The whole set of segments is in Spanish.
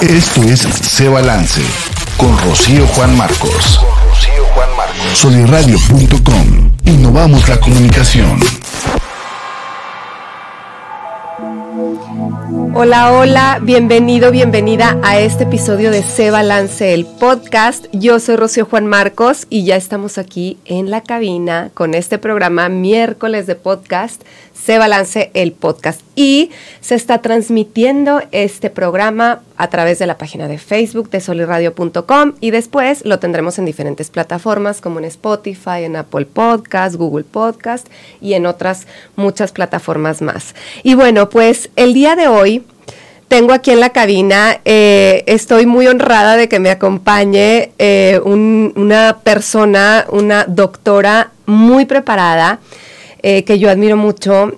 Esto es Se Balance con Rocío Juan Marcos. Soliradio.com. Innovamos la comunicación. Hola, hola, bienvenido, bienvenida a este episodio de Se Balance, el podcast. Yo soy Rocío Juan Marcos y ya estamos aquí en la cabina con este programa miércoles de podcast se balance el podcast. Y se está transmitiendo este programa a través de la página de Facebook de soliradio.com y después lo tendremos en diferentes plataformas como en Spotify, en Apple Podcast, Google Podcast y en otras muchas plataformas más. Y bueno, pues el día de hoy tengo aquí en la cabina, eh, estoy muy honrada de que me acompañe eh, una persona, una doctora muy preparada eh, que yo admiro mucho,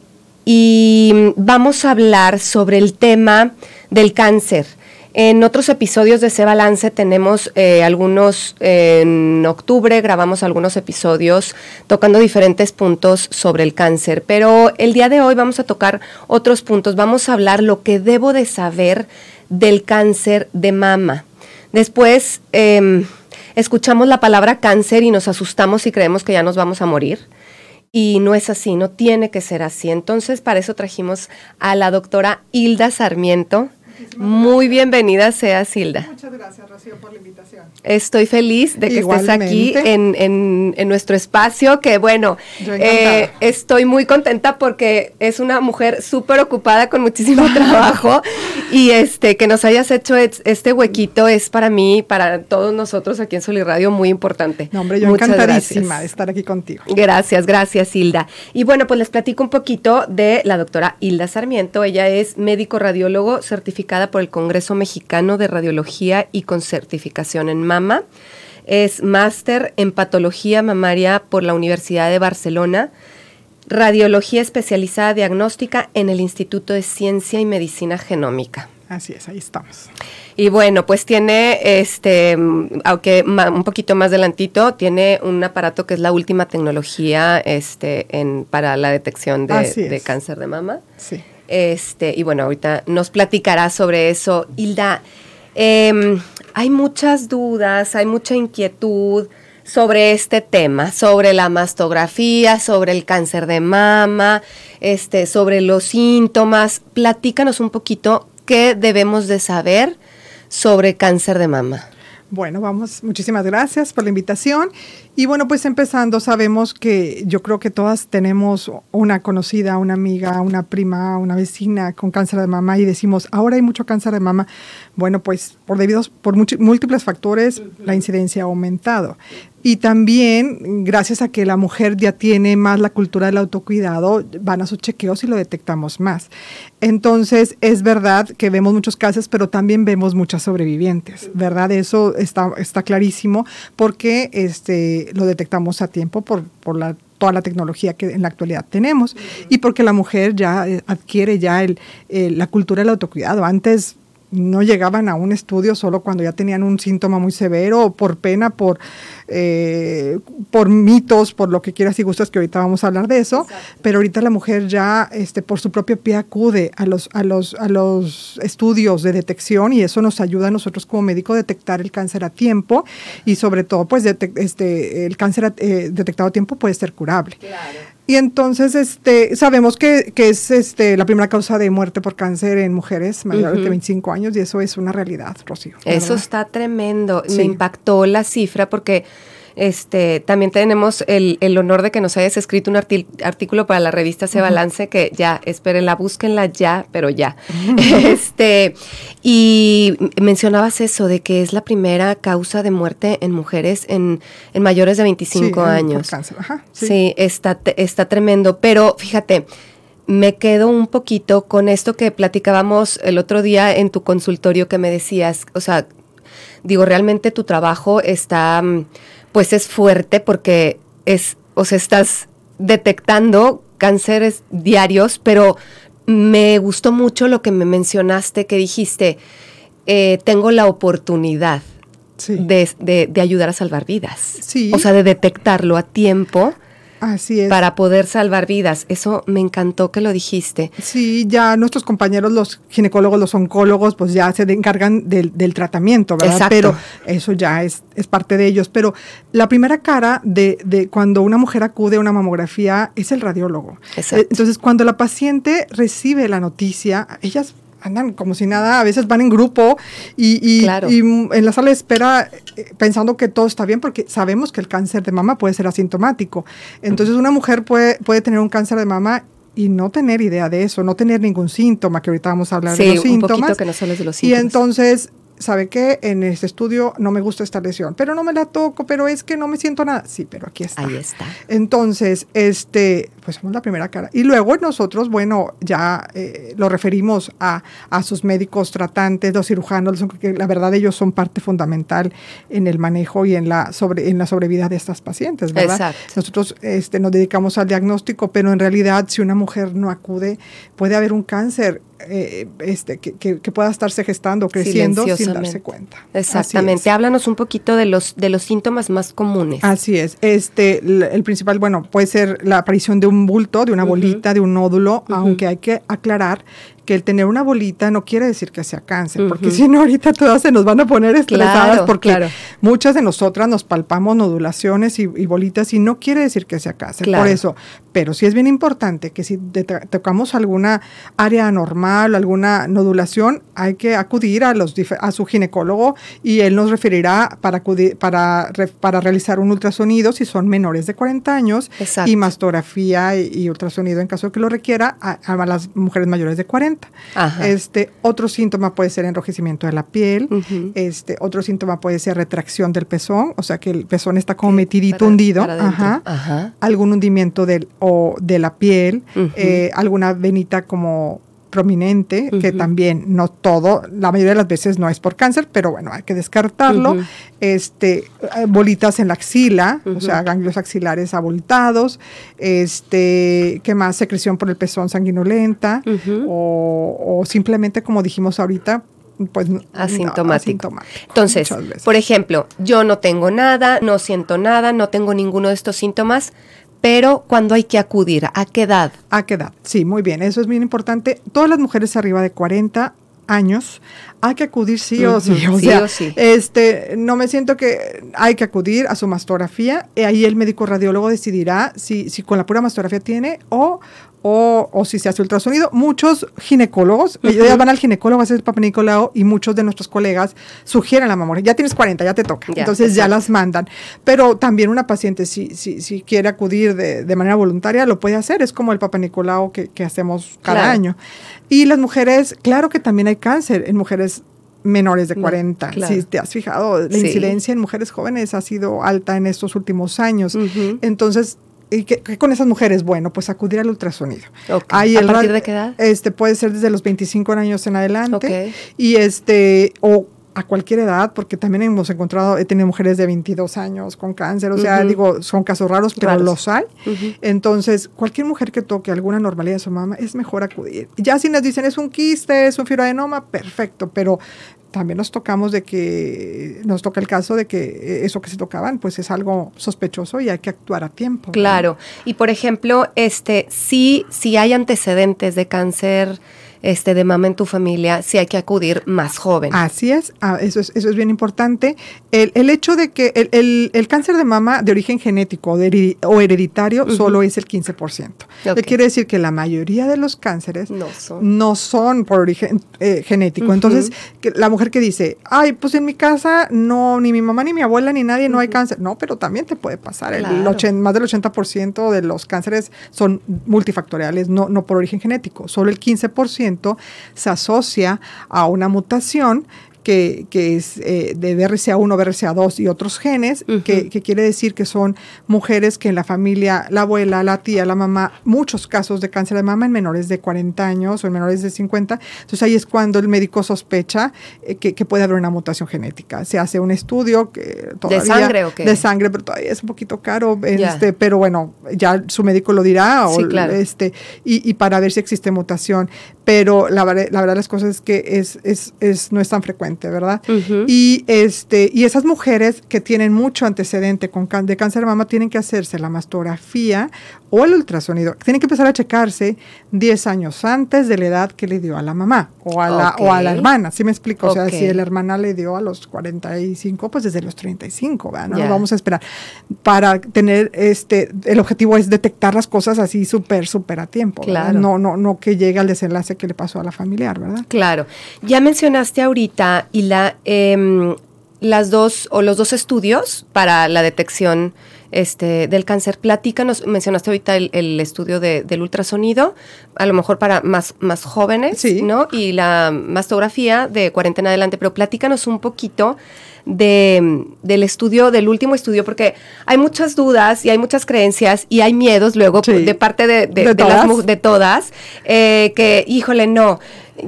y vamos a hablar sobre el tema del cáncer. En otros episodios de Se Balance tenemos eh, algunos, en octubre grabamos algunos episodios tocando diferentes puntos sobre el cáncer, pero el día de hoy vamos a tocar otros puntos, vamos a hablar lo que debo de saber del cáncer de mama. Después em, escuchamos la palabra cáncer y nos asustamos y creemos que ya nos vamos a morir. Y no es así, no tiene que ser así. Entonces, para eso trajimos a la doctora Hilda Sarmiento. Muy bienvenida sea Hilda. Muchas gracias, Rocío, por la invitación. Estoy feliz de que estés aquí en, en, nuestro espacio, que bueno, eh, estoy muy contenta porque es una mujer súper ocupada con muchísimo trabajo y este que nos hayas hecho este huequito es para mí, para todos nosotros aquí en Soliradio muy importante. No, hombre, yo encantadísima de estar aquí contigo. Gracias, gracias Hilda. Y bueno, pues les platico un poquito de la doctora Hilda Sarmiento. Ella es médico radiólogo certificada por el Congreso Mexicano de Radiología y con certificación en mama. Es máster en patología mamaria por la Universidad de Barcelona. Radiología especializada diagnóstica en el Instituto de Ciencia y Medicina Genómica. Así es, ahí estamos. Y bueno, pues tiene, este, aunque un poquito más adelantito, tiene un aparato que es la última tecnología este, en, para la detección de, cáncer de mama. Sí. Este, y bueno, ahorita nos platicará sobre eso. Hilda, em, hay muchas dudas, hay mucha inquietud sobre este tema, sobre la mastografía, sobre el cáncer de mama, este, sobre los síntomas. Platícanos un poquito qué debemos de saber sobre cáncer de mama. Bueno, vamos, muchísimas gracias por la invitación. Y bueno, pues empezando, sabemos que yo creo que todas tenemos una conocida, una amiga, una prima, una vecina con cáncer de mama y decimos, ahora hay mucho cáncer de mama. Bueno, pues por debidos, por múltiples factores, la incidencia ha aumentado. Y también, gracias a que la mujer ya tiene más la cultura del autocuidado, van a sus chequeos y lo detectamos más. Entonces, es verdad que vemos muchos casos, pero también vemos muchas sobrevivientes, ¿verdad? Eso está, está clarísimo porque este, lo detectamos a tiempo por, por la toda la tecnología que en la actualidad tenemos y porque la mujer ya eh, adquiere ya el, la cultura del autocuidado. Antes no llegaban a un estudio solo cuando ya tenían un síntoma muy severo o por pena, por, eh, por mitos, por lo que quieras y gustas, que ahorita vamos a hablar de eso, pero ahorita la mujer ya este, por su propio pie acude a los, a, los, a los estudios de detección y eso nos ayuda a nosotros como médico a detectar el cáncer a tiempo y sobre todo pues este, el cáncer eh, detectado a tiempo puede ser curable. Y entonces este, sabemos que, es este, la primera causa de muerte por cáncer en mujeres mayores de 25 años y eso es una realidad, Rocío. Eso está tremendo. Me impactó la cifra porque este, también tenemos el, honor de que nos hayas escrito un artículo para la revista Se Balance, que ya, espérenla, búsquenla ya, pero ya. este, y mencionabas eso de que es la primera causa de muerte en mujeres en, mayores de 25 años. sí. está, está tremendo, pero fíjate, me quedo un poquito con esto que platicábamos el otro día en tu consultorio que me decías, o sea, digo, realmente tu trabajo está mm, pues es fuerte porque es, o sea, estás detectando cánceres diarios, pero me gustó mucho lo que me mencionaste, que dijiste, eh, tengo la oportunidad de, ayudar a salvar vidas. Sí. O sea, de detectarlo a tiempo Así es. Para poder salvar vidas. Eso me encantó que lo dijiste. Sí, ya nuestros compañeros, los ginecólogos, los oncólogos, pues ya se encargan del, tratamiento, ¿verdad? Exacto. Pero eso ya es, es parte de ellos. Pero la primera cara de, de cuando una mujer acude a una mamografía es el radiólogo. Exacto. Entonces, cuando la paciente recibe la noticia, ellas andan como si nada, a veces van en grupo y, y, y, en la sala de espera eh, pensando que todo está bien porque sabemos que el cáncer de mama puede ser asintomático. Entonces una mujer puede, puede tener un cáncer de mama y no tener idea de eso, no tener ningún síntoma, que ahorita vamos a hablar de los síntomas. Un que no de los síntomas. Y entonces ¿sabe qué? En este estudio no me gusta esta lesión, pero no me la toco, pero es que no me siento nada. Sí, pero aquí está. Ahí está. Entonces, este, pues somos la primera cara. Y luego nosotros, bueno, ya eh, lo referimos a, a, sus médicos tratantes, los cirujanos, que la verdad ellos son parte fundamental en el manejo y en la, sobre, en la sobrevida de estas pacientes, ¿verdad? Exacto. Nosotros este, nos dedicamos al diagnóstico, pero en realidad si una mujer no acude, puede haber un cáncer eh, este, que, que, que, pueda estarse gestando, creciendo sin darse cuenta. Exactamente. Háblanos un poquito de los, de los síntomas más comunes. Así es. Este, el, el principal, bueno, puede ser la aparición de un bulto, de una bolita, uh -huh. de un nódulo, uh -huh. aunque hay que aclarar que el tener una bolita no quiere decir que sea cáncer, uh -huh. porque si no ahorita todas se nos van a poner estresadas claro, porque claro. muchas de nosotras nos palpamos nodulaciones y, y, bolitas y no quiere decir que sea cáncer. Claro. Por eso, pero sí es bien importante que si tocamos alguna área anormal, alguna nodulación, hay que acudir a, los, a su ginecólogo y él nos referirá para, acudir, para, para realizar un ultrasonido si son menores de 40 años Exacto. y mastografía y, y, ultrasonido en caso de que lo requiera a, a las mujeres mayores de 40. Ajá. Este, otro síntoma puede ser enrojecimiento de la piel, uh -huh. este, otro síntoma puede ser retracción del pezón, o sea que el pezón está como metidito, para, hundido, para Ajá. Ajá. algún hundimiento del, o de la piel, uh -huh. eh, alguna venita como prominente, uh -huh. que también no todo, la mayoría de las veces no es por cáncer, pero bueno, hay que descartarlo. Uh -huh. Este, bolitas en la axila, uh -huh. o sea, ganglios axilares abultados, este, ¿qué más? Secreción por el pezón sanguinolenta, o, o simplemente, como dijimos ahorita, pues asintomático. No, asintomático. Entonces, por ejemplo, yo no tengo nada, no siento nada, no tengo ninguno de estos síntomas, pero cuando hay que acudir, ¿a qué edad? ¿A qué edad? Sí, muy bien, eso es bien importante. Todas las mujeres arriba de 40 años hay que acudir sí o sí. O sí sea, o sí. este, no me siento que hay que acudir a su mastografía. Y ahí el médico radiólogo decidirá si, si con la pura mastografía tiene o, o, o, si se hace ultrasonido. Muchos ginecólogos, uh -huh. ellos van al ginecólogo a hacer el papá Nicolau y muchos de nuestros colegas sugieren la mamografía. Ya tienes 40, ya te toca. Entonces exacto. ya las mandan. Pero también una paciente, si, si, si quiere acudir de, de, manera voluntaria, lo puede hacer. Es como el papá Nicolau que, que hacemos cada claro. año. Y las mujeres, claro que también hay cáncer en mujeres menores de 40. Claro. Si te has fijado, la sí. incidencia en mujeres jóvenes ha sido alta en estos últimos años. Uh -huh. Entonces, ¿Y qué, qué, con esas mujeres? Bueno, pues acudir al ultrasonido. Okay. Ahí ¿A partir de qué edad? Este, puede ser desde los 25 años en adelante. Okay. Y este, o a cualquier edad, porque también hemos encontrado, he tenido mujeres de 22 años con cáncer, o sea, uh -huh. digo, son casos raros, pero raros. los hay. Uh -huh. Entonces, cualquier mujer que toque alguna normalidad de su mamá, es mejor acudir. Ya si nos dicen es un quiste, es un fibroadenoma, perfecto, pero también nos tocamos de que nos toca el caso de que eso que se tocaban pues es algo sospechoso y hay que actuar a tiempo. Claro. ¿no? Y por ejemplo, este sí si hay antecedentes de cáncer este, de mama en tu familia, sí hay que acudir más joven. Así es, ah, eso es, eso es bien importante. El, el hecho de que el, el, el, cáncer de mama de origen genético de o hereditario uh -huh. solo es el 15%. Okay. quiere decir que la mayoría de los cánceres no son, no son por origen eh, genético. Uh -huh. Entonces, que la mujer que dice, ay, pues en mi casa no, ni mi mamá ni mi abuela ni nadie, no uh -huh. hay cáncer. No, pero también te puede pasar. Claro. El 80, más del 80% de los cánceres son multifactoriales, no, no por origen genético. Solo el 15% se asocia a una mutación que, que, es eh, de BRCA1, BRCA2 y otros genes, uh -huh. que, que, quiere decir que son mujeres que en la familia, la abuela, la tía, la mamá, muchos casos de cáncer de mama en menores de 40 años o en menores de 50. Entonces ahí es cuando el médico sospecha eh, que, que, puede haber una mutación genética. Se hace un estudio que todavía, ¿De sangre o qué? De sangre, pero todavía es un poquito caro. Este, pero bueno, ya su médico lo dirá. Sí, o, claro. este, y, y, para ver si existe mutación. Pero la, la verdad las cosas es que es, es, es, no es tan frecuente frecuente, ¿verdad? Y este y esas mujeres que tienen mucho antecedente con de cáncer de mama tienen que hacerse la mastografía o el ultrasonido. Tienen que empezar a checarse 10 años antes de la edad que le dio a la mamá o a la, o a la hermana, ¿sí me explico? O sea, si la hermana le dio a los 45, pues desde los 35, ¿verdad? No vamos a esperar. Para tener, este, el objetivo es detectar las cosas así súper, súper a tiempo. Claro. No, no, no que llegue al desenlace que le pasó a la familiar, ¿verdad? Claro. Ya mencionaste ahorita, y la, em, las dos, o los dos estudios para la detección este, del cáncer. Platícanos, mencionaste ahorita el, estudio del ultrasonido, a lo mejor para más, más jóvenes, ¿no? Y la mastografía de cuarentena adelante, pero platícanos un poquito de, del estudio, del último estudio, porque hay muchas dudas y hay muchas creencias y hay miedos luego de parte de, de, todas, de todas eh, que, híjole, no,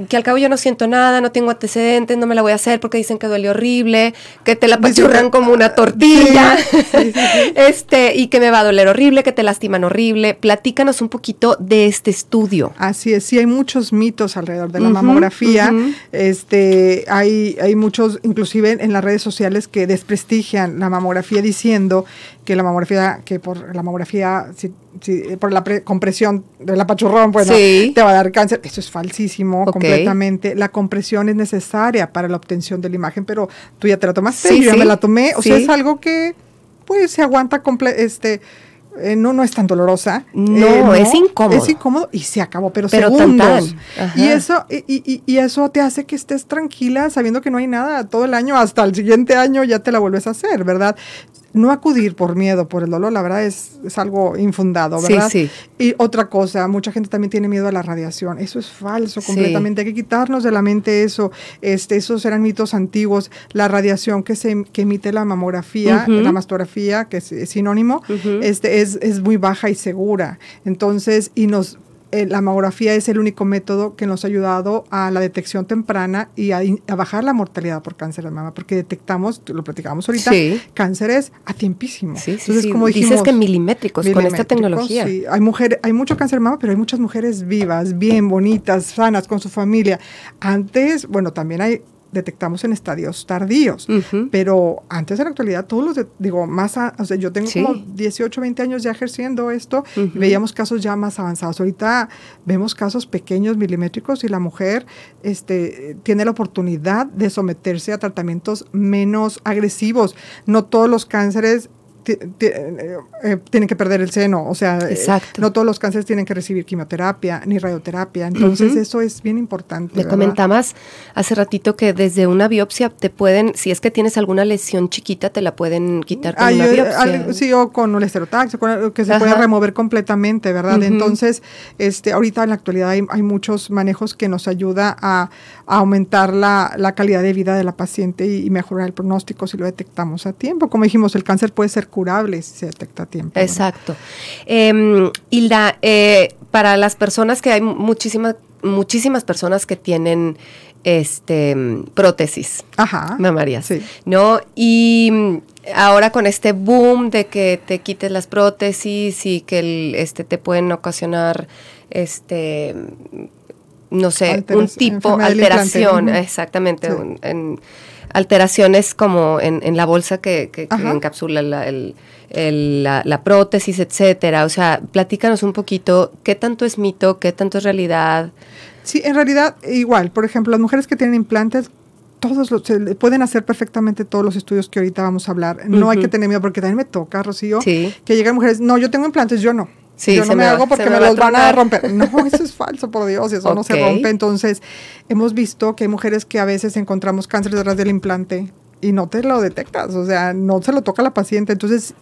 que al cabo yo no siento nada, no tengo antecedentes, no me la voy a hacer porque dicen que duele horrible, que te la pachurran como una tortilla, este, y que me va a doler horrible, que te lastiman horrible. Platícanos un poquito de este estudio. Así es, sí hay muchos mitos alrededor de la mamografía. Este, hay, hay muchos, inclusive en las redes sociales, que desprestigian la mamografía diciendo que la mamografía, que por la mamografía, si, por la compresión de la pachurrón, pues te va a dar cáncer. Eso es falsísimo completamente. La compresión es necesaria para la obtención de la imagen, pero tú ya te la tomaste, yo ya me la tomé. O sea, es algo que pues se aguanta este eh, no, no es tan dolorosa. No, eh, es incómodo. Es incómodo y se acabó, pero, pero segundos. Y eso, y, y, y, eso te hace que estés tranquila sabiendo que no hay nada todo el año, hasta el siguiente año ya te la vuelves a hacer, ¿verdad? No acudir por miedo, por el dolor, la verdad es, es algo infundado, ¿verdad? Sí, sí. Y otra cosa, mucha gente también tiene miedo a la radiación. Eso es falso completamente. Hay que quitarnos de la mente eso. Este, esos eran mitos antiguos. La radiación que se que emite la mamografía, la mastografía, que es, sinónimo, este, es, es muy baja y segura. Entonces, y nos eh, la mamografía es el único método que nos ha ayudado a la detección temprana y a, bajar la mortalidad por cáncer de mama, porque detectamos, lo platicábamos ahorita, cánceres a tiempísimo. Sí, Entonces, como dijimos, Dices que milimétricos, con esta tecnología. Hay, mujeres, hay mucho cáncer de mama, pero hay muchas mujeres vivas, bien bonitas, sanas, con su familia. Antes, bueno, también hay detectamos en estadios tardíos, pero antes en la actualidad todos los, digo, más, o sea, yo tengo como 18, 20 años ya ejerciendo esto y veíamos casos ya más avanzados. Ahorita vemos casos pequeños, milimétricos y la mujer este, tiene la oportunidad de someterse a tratamientos menos agresivos. No todos los cánceres eh, eh, tienen que perder el seno, o sea, eh, no todos los cánceres tienen que recibir quimioterapia ni radioterapia, entonces eso es bien importante. Me comentabas hace ratito que desde una biopsia te pueden, si es que tienes alguna lesión chiquita, te la pueden quitar con una biopsia. sí, o con un esterotaxio, que se puede remover completamente, ¿verdad? Entonces, este, ahorita en la actualidad hay, muchos manejos que nos ayuda a, aumentar la, calidad de vida de la paciente y, y mejorar el pronóstico si lo detectamos a tiempo. Como dijimos, el cáncer puede ser curable si se detecta a tiempo. Exacto. Eh, Hilda, eh, para las personas que hay muchísimas, muchísimas personas que tienen este prótesis Ajá, mamarias, sí. ¿no? Y mm, ahora con este boom de que te quites las prótesis y que el, este te pueden ocasionar este no sé, un tipo alteración, exactamente, en, alteraciones como en, la bolsa que, encapsula la, prótesis, etcétera. O sea, platícanos un poquito qué tanto es mito, qué tanto es realidad. Sí, en realidad igual. Por ejemplo, las mujeres que tienen implantes, todos los, pueden hacer perfectamente todos los estudios que ahorita vamos a hablar. No hay que tener miedo porque también me toca, Rocío, que llegan mujeres, no, yo tengo implantes, yo no. Sí, yo no me, hago porque me, los van a romper. No, eso es falso, por Dios, eso no se rompe. Entonces, hemos visto que hay mujeres que a veces encontramos cáncer detrás del implante y no te lo detectas, o sea, no se lo toca a la paciente. Entonces,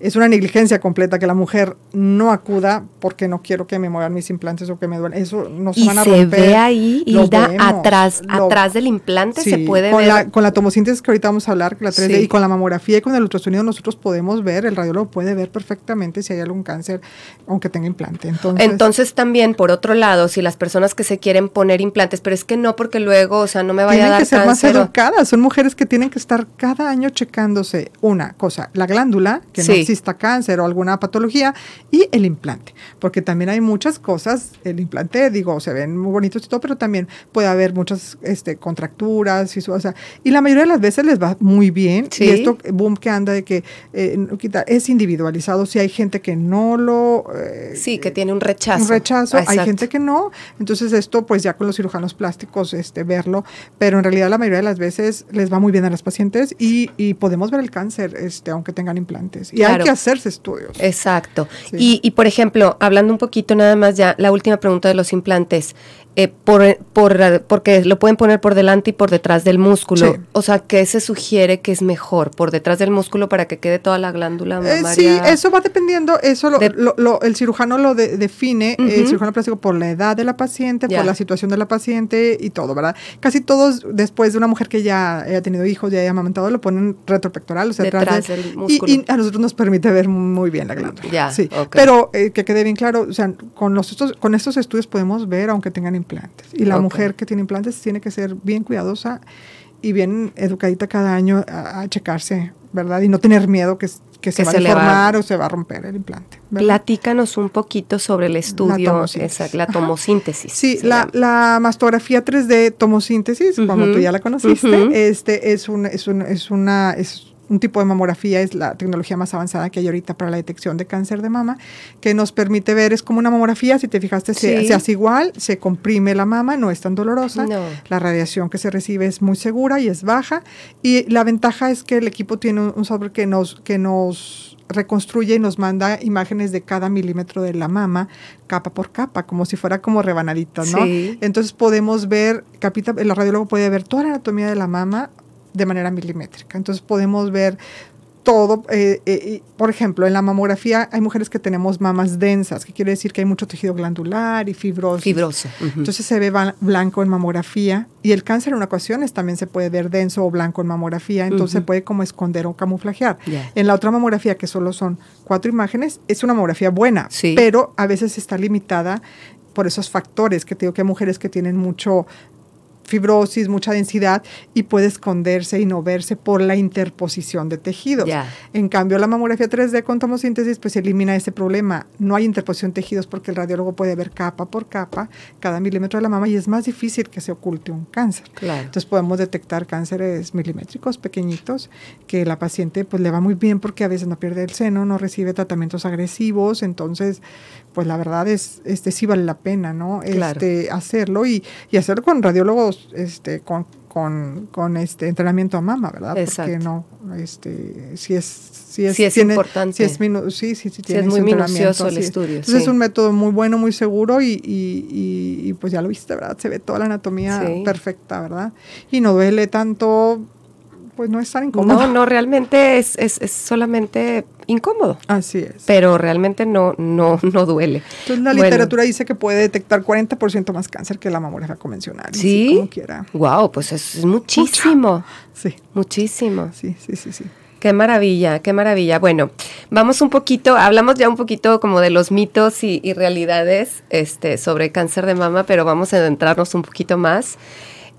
es una negligencia completa que la mujer no acuda porque no quiero que me muevan mis implantes o que me duelen. Eso no se van a romper. se ve ahí, Hilda, atrás, atrás del implante se puede con ver. La, con la tomosíntesis que ahorita vamos a hablar, la 3D, y con la mamografía y con el ultrasonido nosotros podemos ver, el radiólogo puede ver perfectamente si hay algún cáncer, aunque tenga implante. Entonces, Entonces también, por otro lado, si las personas que se quieren poner implantes, pero es que no porque luego, o sea, no me vaya a dar Tienen que ser más educadas, son mujeres que tienen que estar cada año checándose una cosa, la glándula, que no exista cáncer o alguna patología, y el implante, porque también hay muchas cosas, el implante, digo, se ven muy bonitos y todo, pero también puede haber muchas este, contracturas, y, o sea, y la mayoría de las veces les va muy bien, y esto, boom que anda de que eh, es individualizado, si hay gente que no lo... Eh, sí, que tiene un rechazo. Un rechazo, hay gente que no, entonces esto pues ya con los cirujanos plásticos, este, verlo, pero en realidad la mayoría de las veces les va muy bien a las pacientes y, y podemos ver el cáncer, este, aunque tengan implantes. Y hay que hacerse estudios. Exacto. Y, y, por ejemplo, hablando un poquito nada más ya, la última pregunta de los implantes, eh, por, por, porque lo pueden poner por delante y por detrás del músculo. O sea, ¿qué se sugiere que es mejor? ¿Por detrás del músculo para que quede toda la glándula eh, mamaria? sí, eso va dependiendo, eso lo, el cirujano lo define, el cirujano plástico, por la edad de la paciente, por la situación de la paciente y todo, ¿verdad? Casi todos, después de una mujer que ya haya tenido hijos, ya haya amamantado, lo ponen retropectoral, o sea, detrás del músculo. Y, a nosotros nos permite ver muy bien la glándula. Ya, sí. Pero eh, que quede bien claro, o sea, con, los, con estos estudios podemos ver, aunque tengan implantes. Y la mujer que tiene implantes tiene que ser bien cuidadosa y bien educadita cada año a, checarse, ¿verdad? Y no tener miedo que, que, se va a deformar o se va a romper el implante. Platícanos un poquito sobre el estudio, la tomosíntesis. la tomosíntesis sí, la, la, mastografía 3D tomosíntesis, como tú ya la conociste, este es, un, es, un, es una... Es un tipo de mamografía es la tecnología más avanzada que hay ahorita para la detección de cáncer de mama, que nos permite ver, es como una mamografía, si te fijaste, se, hace igual, se comprime la mama, no es tan dolorosa, la radiación que se recibe es muy segura y es baja, y la ventaja es que el equipo tiene un, software que nos, que nos reconstruye y nos manda imágenes de cada milímetro de la mama, capa por capa, como si fuera como rebanaditas, ¿no? Entonces podemos ver, capita, el radiólogo puede ver toda la anatomía de la mama de manera milimétrica. Entonces podemos ver todo, eh, eh, por ejemplo, en la mamografía hay mujeres que tenemos mamas densas, que quiere decir que hay mucho tejido glandular y fibroso. Fibroso. Entonces se ve blanco en mamografía y el cáncer en ocasiones también se puede ver denso o blanco en mamografía, entonces se puede como esconder o camuflajear. En la otra mamografía, que solo son cuatro imágenes, es una mamografía buena, pero a veces está limitada por esos factores que te digo que hay mujeres que tienen mucho fibrosis, mucha densidad y puede esconderse y no verse por la interposición de tejidos. En cambio, la mamografía 3D con tomosíntesis pues elimina ese problema. No hay interposición de tejidos porque el radiólogo puede ver capa por capa cada milímetro de la mama y es más difícil que se oculte un cáncer. Entonces podemos detectar cánceres milimétricos pequeñitos que la paciente pues le va muy bien porque a veces no pierde el seno, no recibe tratamientos agresivos, entonces pues la verdad es, este sí vale la pena, ¿no? Este, hacerlo y, y hacerlo con radiólogos, este, con, con, con, este entrenamiento a mama, ¿verdad? Exacto. Porque no, este, si es, si es, importante. Si es, sí, sí, sí, tiene es muy minucioso el estudio. Entonces es un método muy bueno, muy seguro y, y, y, pues ya lo viste, ¿verdad? Se ve toda la anatomía perfecta, ¿verdad? Y no duele tanto, pues no es tan incómodo. No, no, realmente es, es, es solamente incómodo. Así es. Pero realmente no, no, no duele. Entonces la literatura dice que puede detectar 40% más cáncer que la mamografía convencional. Sí. Como quiera. Wow, pues es muchísimo. Sí. Muchísimo. Sí, sí, sí, sí. Qué maravilla, qué maravilla. Bueno, vamos un poquito, hablamos ya un poquito como de los mitos y, y realidades este, sobre cáncer de mama, pero vamos a adentrarnos un poquito más.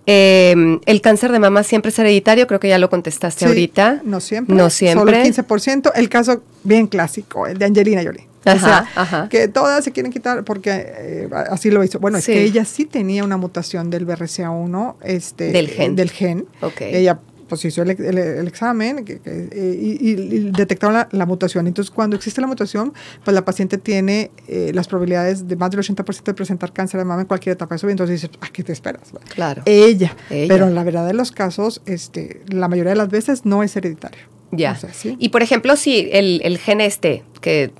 Eh, el cáncer de mama siempre es hereditario, creo que ya lo contestaste ahorita. No siempre. No siempre. Solo el 15%. El caso bien clásico, el de Angelina Jolie. o sea, que todas se quieren quitar porque eh, así lo hizo. Bueno, es que ella sí tenía una mutación del BRCA1, este, del gen. Del gen. Okay. Ella pues hizo el, examen y, detectaron la, mutación. Entonces, cuando existe la mutación, pues la paciente tiene eh, las probabilidades de más del 80% de presentar cáncer de mama en cualquier etapa de su vida. Entonces dices, ¿a qué te esperas? Claro. Ella. Pero en la verdad de los casos, este, la mayoría de las veces no es hereditario. Ya. Y por ejemplo, si el, el gen este, que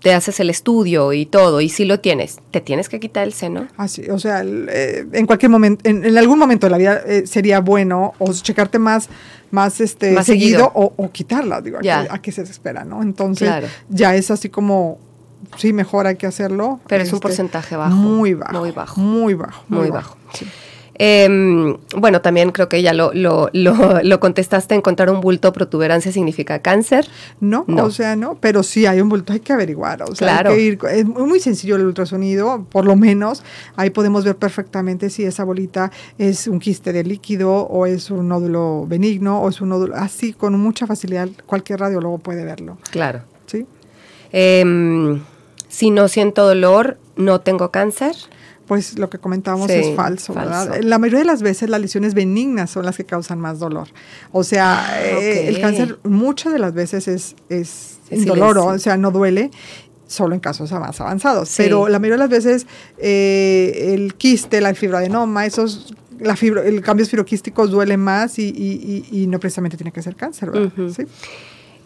te haces el estudio y todo, y si lo tienes, ¿te tienes que quitar el seno? Así, o sea, eh, en cualquier momento, en, algún momento de la vida eh, sería bueno o checarte más, más, este, seguido, O, quitarla, digo, a, qué se espera, ¿no? Entonces, ya es así como, sí, mejor hay que hacerlo. Pero es un este, porcentaje bajo. Muy bajo. Muy bajo. Muy bajo. Muy, bajo. Em, bueno, también creo que ya lo, lo, lo, contestaste, encontrar un bulto protuberancia significa cáncer. No, o sea, no, pero sí hay un bulto, hay que averiguar, o sea, hay que ir, es muy sencillo el ultrasonido, por lo menos ahí podemos ver perfectamente si esa bolita es un quiste de líquido o es un nódulo benigno o es un nódulo, así con mucha facilidad cualquier radiólogo puede verlo. Claro. Sí. Em, si no siento dolor, no tengo cáncer pues lo que comentábamos es falso, ¿verdad? La mayoría de las veces las lesiones benignas son las que causan más dolor. O sea, ah, eh, el cáncer muchas de las veces es, es indoloro, o sea, no duele solo en casos más avanzados. Pero la mayoría de las veces eh, el quiste, la fibroadenoma, esos la fibro, el cambios fibroquísticos duele más y, y, y, no precisamente tiene que ser cáncer, ¿verdad? ¿Sí?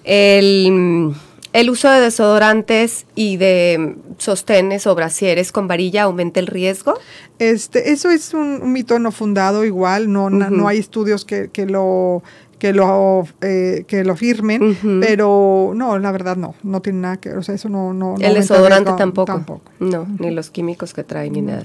El ¿El uso de desodorantes y de sostenes o brasieres con varilla aumenta el riesgo? Este, eso es un, mito no fundado igual, no, no, hay estudios que, lo que lo eh, que lo firmen, pero no, la verdad no, no tiene nada que, o sea, eso no no el desodorante tampoco, tampoco. No, ni los químicos que traen ni nada.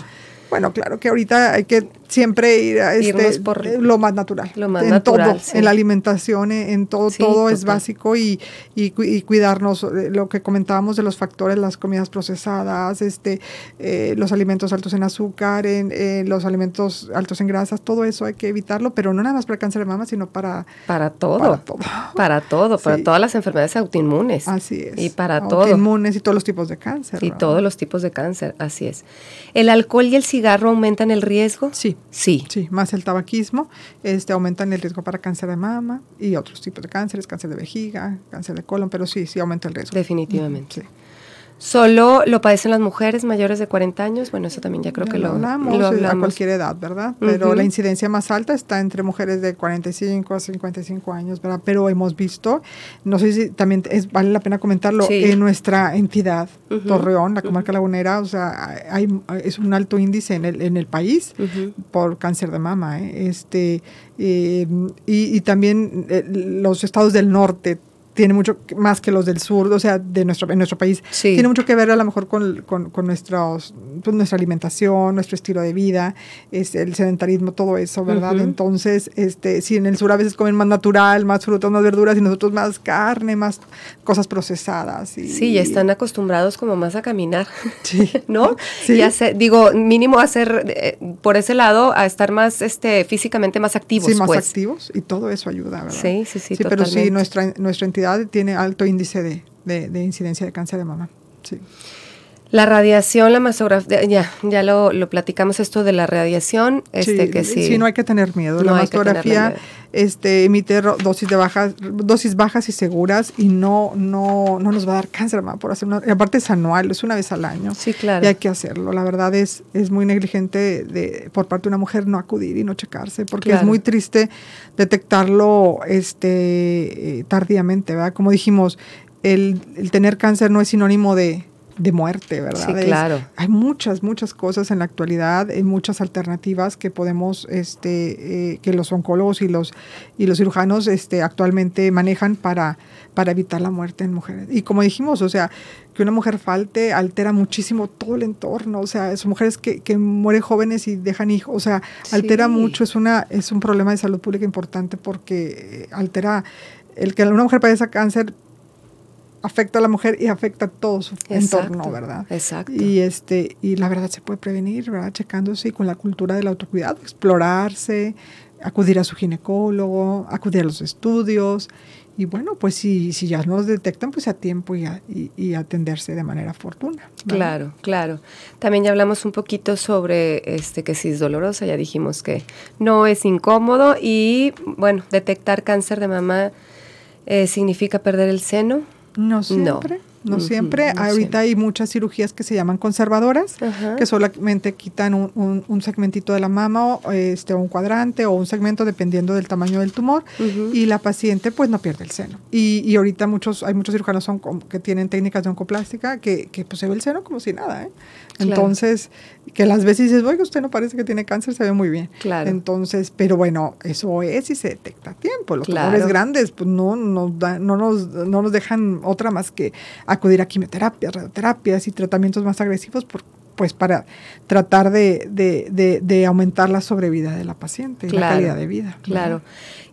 Bueno, claro que ahorita hay que siempre ir a este, por lo más natural. Lo más en natural, todo, en la alimentación, en todo, todo es básico y, y, cuidarnos. Eh, lo que comentábamos de los factores, las comidas procesadas, este, eh, los alimentos altos en azúcar, en, los alimentos altos en grasas, todo eso hay que evitarlo, pero no nada más para el cáncer de mama, sino para... Para todo. Para todo. Para todo, para todas las enfermedades autoinmunes. Así es. Y para todo. Autoinmunes y todos los tipos de cáncer. Y todos los tipos de cáncer, así es. ¿El alcohol y el cigarro aumentan el riesgo? Sí. Sí. Sí, más el tabaquismo, este, aumentan el riesgo para cáncer de mama y otros tipos de cánceres, cáncer de vejiga, cáncer de colon, pero sí, sí aumenta el riesgo. Definitivamente. Sí. ¿Solo lo padecen las mujeres mayores de 40 años? Bueno, eso también ya creo que lo, hablamos, lo hablamos. A cualquier edad, ¿verdad? Pero la incidencia más alta está entre mujeres de 45 a 55 años, ¿verdad? Pero hemos visto, no sé si también es, vale la pena comentarlo, en nuestra entidad, Torreón, la comarca lagunera, o sea, hay, es un alto índice en el, en el país por cáncer de mama. ¿eh? Este, eh, y, y, también eh, los estados del norte tiene mucho más que los del sur, o sea, de nuestro, en nuestro país. Tiene mucho que ver a lo mejor con, con, con nuestros, pues, nuestra alimentación, nuestro estilo de vida, es el sedentarismo, todo eso, ¿verdad? Entonces, este, sí, en el sur a veces comen más natural, más frutas, más verduras, y nosotros más carne, más cosas procesadas. Y, sí, ya están acostumbrados como más a caminar, sí. ¿no? Sí. Y hacer, digo, mínimo hacer, eh, por ese lado, a estar más este, físicamente más activos. Sí, más pues. activos, y todo eso ayuda, ¿verdad? Sí, sí, sí, sí Pero sí, nuestra, nuestra entidad tiene alto índice de, incidencia de cáncer de mama. Sí. La radiación, la mastografía, ya, ya lo, platicamos esto de la radiación, este que sí. Sí, no hay que tener miedo. la mastografía este, emite dosis de bajas, dosis bajas y seguras y no, no, no nos va a dar cáncer, mama, por hacer una, aparte es anual, es una vez al año. Sí, claro. Y hay que hacerlo. La verdad es, es muy negligente de, por parte de una mujer no acudir y no checarse, porque es muy triste detectarlo este, eh, tardíamente, ¿verdad? Como dijimos, el, el tener cáncer no es sinónimo de de muerte, ¿verdad? Sí, claro. hay muchas, muchas cosas en la actualidad, hay muchas alternativas que podemos, este, eh, que los oncólogos y los, y los cirujanos este, actualmente manejan para, para evitar la muerte en mujeres. Y como dijimos, o sea, que una mujer falte altera muchísimo todo el entorno, o sea, son mujeres que, que mueren jóvenes y dejan hijos, o sea, altera mucho, es, una, es un problema de salud pública importante porque altera, el que una mujer padezca cáncer afecta a la mujer y afecta a todo su entorno, ¿verdad? Exacto. Y este y la verdad se puede prevenir, ¿verdad? Checándose con la cultura del autocuidado, explorarse, acudir a su ginecólogo, acudir a los estudios y bueno, pues si, si ya nos detectan, pues a tiempo y, y, atenderse de manera oportuna. Claro, claro. También ya hablamos un poquito sobre este que si es dolorosa, ya dijimos que no es incómodo y bueno, detectar cáncer de mama eh, significa perder el seno. No siempre. No, siempre. Ahorita hay muchas cirugías que se llaman conservadoras, que solamente quitan un, un, segmentito de la mama, o este, un cuadrante o un segmento dependiendo del tamaño del tumor, y la paciente pues no pierde el seno. Y, y ahorita muchos, hay muchos cirujanos son, que tienen técnicas de oncoplástica que, que pues, se ve el seno como si nada. ¿eh? Entonces, que las veces dices, oiga, usted no parece que tiene cáncer, se ve muy bien. Claro. Entonces, pero bueno, eso es y se detecta a tiempo. Los tumores grandes pues no nos, no, nos, no nos dejan otra más que acudir a quimioterapias, radioterapias y tratamientos más agresivos por, pues para tratar de, de, de, aumentar la sobrevida de la paciente y la calidad de vida. Claro.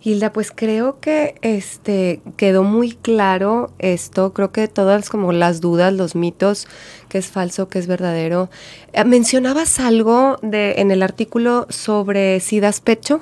Hilda, pues creo que este quedó muy claro esto, creo que todas como las dudas, los mitos, que es falso, que es verdadero. Eh, mencionabas algo de en el artículo sobre si das pecho.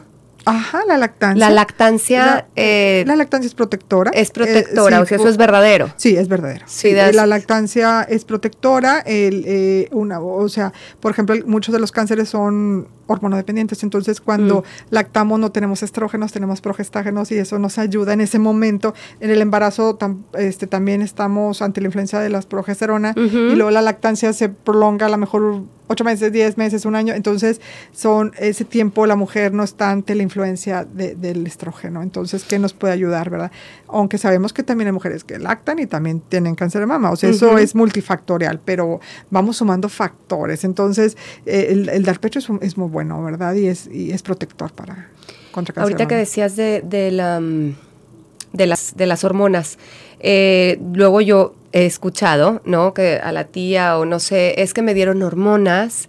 Ajá, la lactancia. La lactancia. La, eh, lactancia es protectora. Es protectora, o sea, eso es verdadero. Sí, es verdadero. Sí, la lactancia es protectora. El, eh, una, o sea, por ejemplo, muchos de los cánceres son hormonodependientes. Entonces, cuando mm. lactamos no tenemos estrógenos, tenemos progestágenos y eso nos ayuda en ese momento. En el embarazo este, también estamos ante la influencia de las progesterona y luego la lactancia se prolonga a lo mejor ocho meses, diez meses, un año. Entonces, son ese tiempo la mujer no está ante la influencia del estrógeno. Entonces, ¿qué nos puede ayudar, verdad? Aunque sabemos que también hay mujeres que lactan y también tienen cáncer de mama. O sea, eso es multifactorial, pero vamos sumando factores. Entonces, eh, el, dar pecho es, es, muy bueno, ¿verdad? Y es, y es protector para contra cáncer Ahorita que decías de, de, la, de, las, de las hormonas, eh, luego yo he escuchado, ¿no? Que a la tía o no sé, es que me dieron hormonas,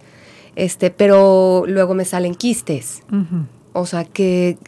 este, pero luego me salen quistes. O sea, que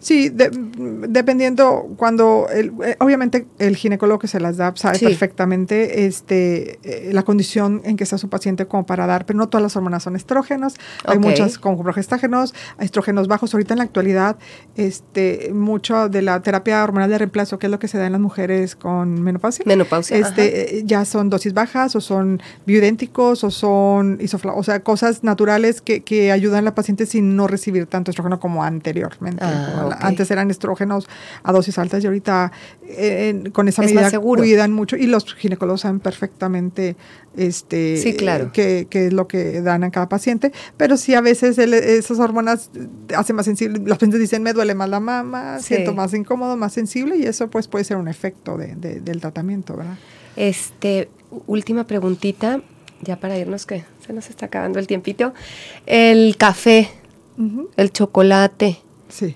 Sí, dependiendo cuando, eh, obviamente el ginecólogo que se las da sabe perfectamente este, eh, la condición en que está su paciente como para dar, pero no todas las hormonas son estrógenos, hay muchas con progestágenos, hay estrógenos bajos. Ahorita en la actualidad, este, mucho de la terapia hormonal de reemplazo, que es lo que se da en las mujeres con menopausia, menopausia este, eh, ya son dosis bajas o son bioidénticos o son isofla o sea, cosas naturales que, que ayudan a la paciente sin no recibir tanto estrógeno como anteriormente. Ah, antes eran estrógenos a dosis altas y ahorita eh, con esa medida cuidan mucho y los ginecólogos saben perfectamente este sí, claro. qué, es lo que dan a cada paciente, pero sí a veces esas hormonas hacen más sensible, los pacientes dicen me duele más la mama, siento más incómodo, más sensible y eso pues puede ser un efecto de, del tratamiento, ¿verdad? Este, última preguntita, ya para irnos que se nos está acabando el tiempito. El café, el chocolate,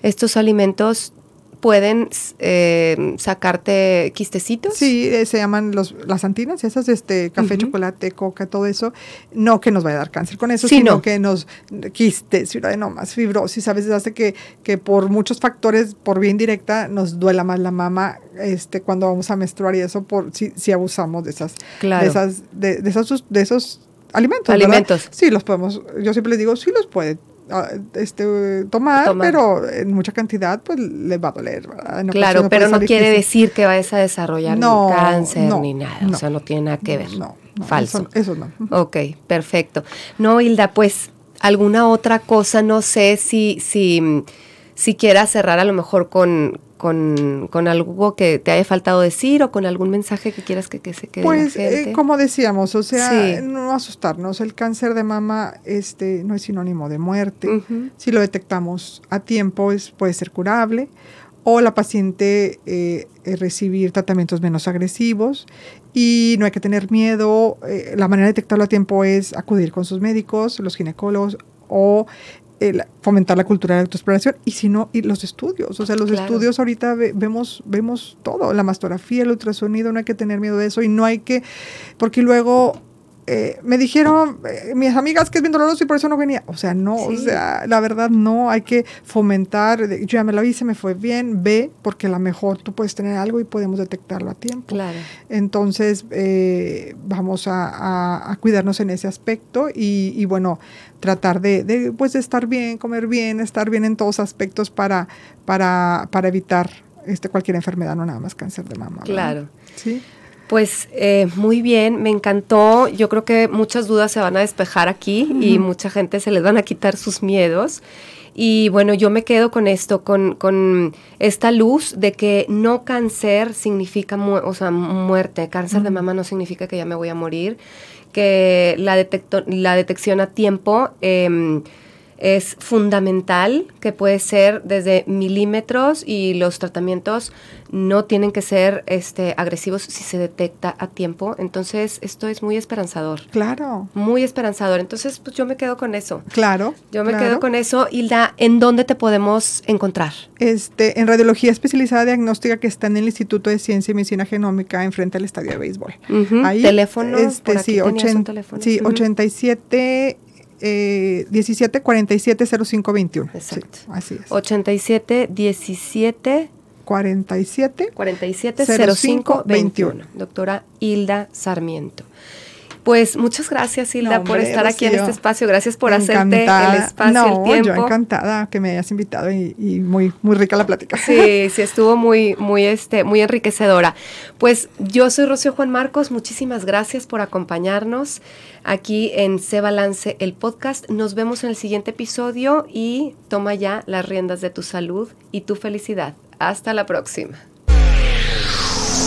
estos alimentos pueden eh, sacarte quistecitos. Sí, eh, se llaman los, las antinas, esas, este, café, chocolate, coca, todo eso. No que nos vaya a dar cáncer con eso, sino que nos quistes, más fibrosis. A veces hace que, que por muchos factores, por bien directa, nos duela más la mama este, cuando vamos a menstruar y eso por si, si abusamos de esas, de esas, de, esos, de esos alimentos. Alimentos. Sí, los podemos, yo siempre les digo, sí los puede este, tomar, pero en mucha cantidad pues le va a doler. claro, pero no quiere decir que vayas a desarrollar cáncer ni nada, o sea, no tiene nada que ver. No, falso. Eso, no. Ok, perfecto. No, Hilda, pues alguna otra cosa, no sé si, si, si quieras cerrar a lo mejor con, con, algo que te haya faltado decir o con algún mensaje que quieras que, se quede. Pues, eh, como decíamos, o sea, no asustarnos. El cáncer de mama este, no es sinónimo de muerte. Si lo detectamos a tiempo, es, puede ser curable. O la paciente eh, eh, recibir tratamientos menos agresivos y no hay que tener miedo. la manera de detectarlo a tiempo es acudir con sus médicos, los ginecólogos o fomentar la cultura de autoexploración y si no, y los estudios, o sea, los estudios ahorita vemos, vemos todo, la mastografía, el ultrasonido, no hay que tener miedo de eso y no hay que, porque luego eh, me dijeron eh, mis amigas que es bien doloroso y por eso no venía. O sea, no, o sea, la verdad no, hay que fomentar. Yo ya me lo hice, me fue bien, ve, porque a lo mejor tú puedes tener algo y podemos detectarlo a tiempo. Claro. Entonces, eh, vamos a, cuidarnos en ese aspecto y, bueno, tratar de, pues, de estar bien, comer bien, estar bien en todos aspectos para, para, para evitar este, cualquier enfermedad, no nada más cáncer de mama. Claro. Sí. Pues eh, muy bien, me encantó. Yo creo que muchas dudas se van a despejar aquí y mucha gente se les van a quitar sus miedos. Y bueno, yo me quedo con esto, con, con esta luz de que no cáncer significa o sea, muerte, cáncer de mama no significa que ya me voy a morir, que la, la detección a tiempo... Eh, es fundamental, que puede ser desde milímetros y los tratamientos no tienen que ser este, agresivos si se detecta a tiempo. Entonces, esto es muy esperanzador. Claro. Muy esperanzador. Entonces, pues yo me quedo con eso. Claro. Yo me claro. quedo con eso. Hilda, ¿en dónde te podemos encontrar? Este, en radiología especializada diagnóstica que está en el Instituto de Ciencia y Medicina Genómica enfrente al estadio de béisbol. Ujú. ¿Teléfono? Este, Por aquí sí, tenías un ochen- teléfono. sí Ujú. 87 eh, 17 47 05 21. Exacto. Sí, así es. 87 17 47 47 05 05 21. 21. Doctora Hilda Sarmiento. Pues muchas gracias, Hilda, No, por estar aquí en este espacio. Gracias por hacerte el espacio, no, el tiempo. yo encantada que me hayas invitado y, y muy, muy rica la plática. Sí, sí, estuvo muy, muy, este, muy enriquecedora. Pues yo soy Rocío Juan Marcos, muchísimas gracias por acompañarnos aquí en Se Balance, el podcast. Nos vemos en el siguiente episodio y toma ya las riendas de tu salud y tu felicidad. Hasta la próxima.